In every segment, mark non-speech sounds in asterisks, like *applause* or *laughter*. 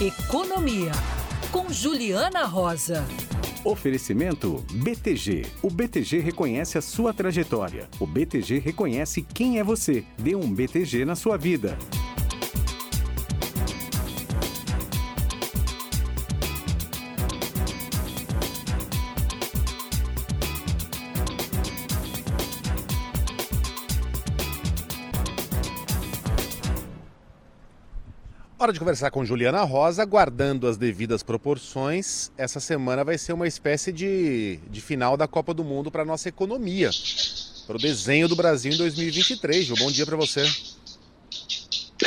Economia, com Juliana Rosa. Oferecimento BTG. O BTG reconhece a sua trajetória. O BTG reconhece quem é você. Dê um BTG na sua vida. Hora de conversar com Juliana Rosa, guardando as devidas proporções. Essa semana vai ser uma espécie de, de final da Copa do Mundo para nossa economia, para o desenho do Brasil em 2023. Ju, bom dia para você.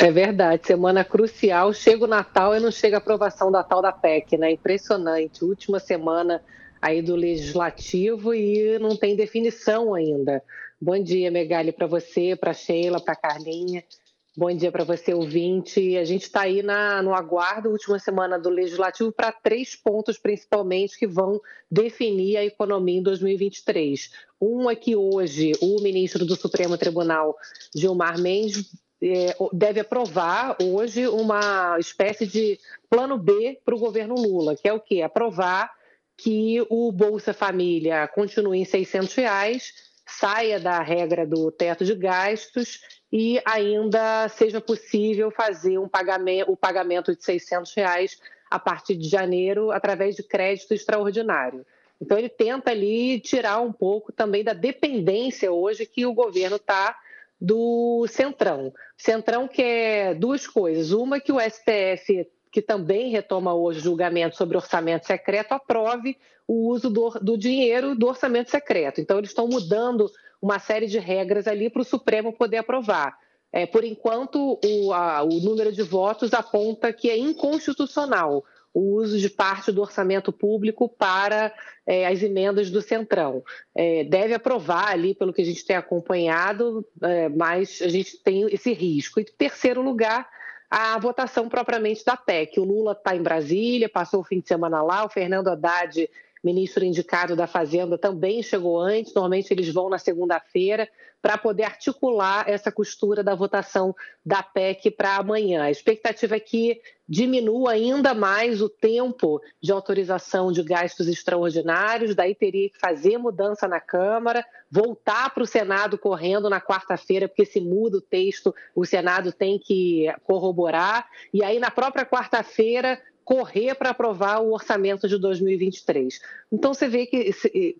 É verdade, semana crucial. Chega o Natal e não chega a aprovação da tal da PEC, né? Impressionante. Última semana aí do Legislativo e não tem definição ainda. Bom dia, Megali, para você, para Sheila, para Carlinha. Bom dia para você, ouvinte. A gente está aí na, no aguardo, última semana do Legislativo, para três pontos principalmente que vão definir a economia em 2023. Um é que hoje o ministro do Supremo Tribunal, Gilmar Mendes, é, deve aprovar hoje uma espécie de plano B para o governo Lula, que é o quê? Aprovar que o Bolsa Família continue em 600 reais, saia da regra do teto de gastos e ainda seja possível fazer um pagamento, o pagamento de 600 reais a partir de janeiro através de crédito extraordinário. Então ele tenta ali tirar um pouco também da dependência hoje que o governo está do Centrão. Centrão quer duas coisas. Uma que o STF, que também retoma hoje julgamento sobre orçamento secreto, aprove o uso do, do dinheiro do orçamento secreto. Então eles estão mudando uma série de regras ali para o Supremo poder aprovar. É, por enquanto, o, a, o número de votos aponta que é inconstitucional o uso de parte do orçamento público para é, as emendas do Centrão. É, deve aprovar ali, pelo que a gente tem acompanhado, é, mas a gente tem esse risco. E, em terceiro lugar, a votação propriamente da PEC. O Lula está em Brasília, passou o fim de semana lá, o Fernando Haddad ministro indicado da Fazenda também chegou antes, normalmente eles vão na segunda-feira, para poder articular essa costura da votação da PEC para amanhã. A expectativa é que diminua ainda mais o tempo de autorização de gastos extraordinários, daí teria que fazer mudança na Câmara, voltar para o Senado correndo na quarta-feira, porque se muda o texto, o Senado tem que corroborar, e aí na própria quarta-feira correr para aprovar o orçamento de 2023. Então, você vê que,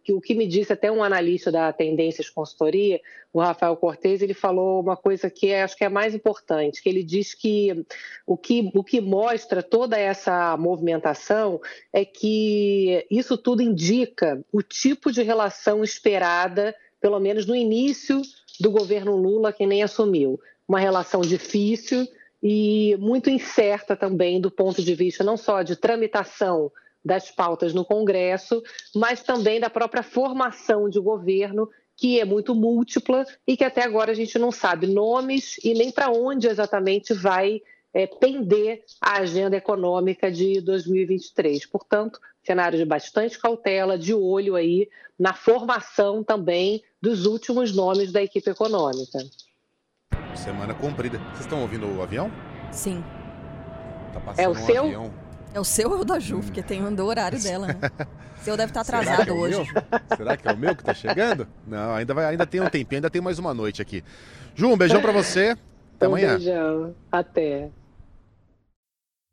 que, o que me disse até um analista da Tendências Consultoria, o Rafael Cortes, ele falou uma coisa que é, acho que é mais importante, que ele diz que o, que o que mostra toda essa movimentação é que isso tudo indica o tipo de relação esperada, pelo menos no início do governo Lula, que nem assumiu. Uma relação difícil, e muito incerta também do ponto de vista não só de tramitação das pautas no Congresso, mas também da própria formação de governo, que é muito múltipla e que até agora a gente não sabe nomes e nem para onde exatamente vai é, pender a agenda econômica de 2023. Portanto, cenário de bastante cautela, de olho aí na formação também dos últimos nomes da equipe econômica. Semana comprida. Vocês estão ouvindo o avião? Sim. Tá passando é o um seu? Avião. É o seu ou o da Ju, hum. porque tem o horário dela, né? *laughs* O seu deve estar tá atrasado é hoje. Será que é o meu que está chegando? Não, ainda, vai, ainda tem um tempinho, ainda tem mais uma noite aqui. Ju, um beijão para você. *laughs* Até um amanhã. beijão. Até.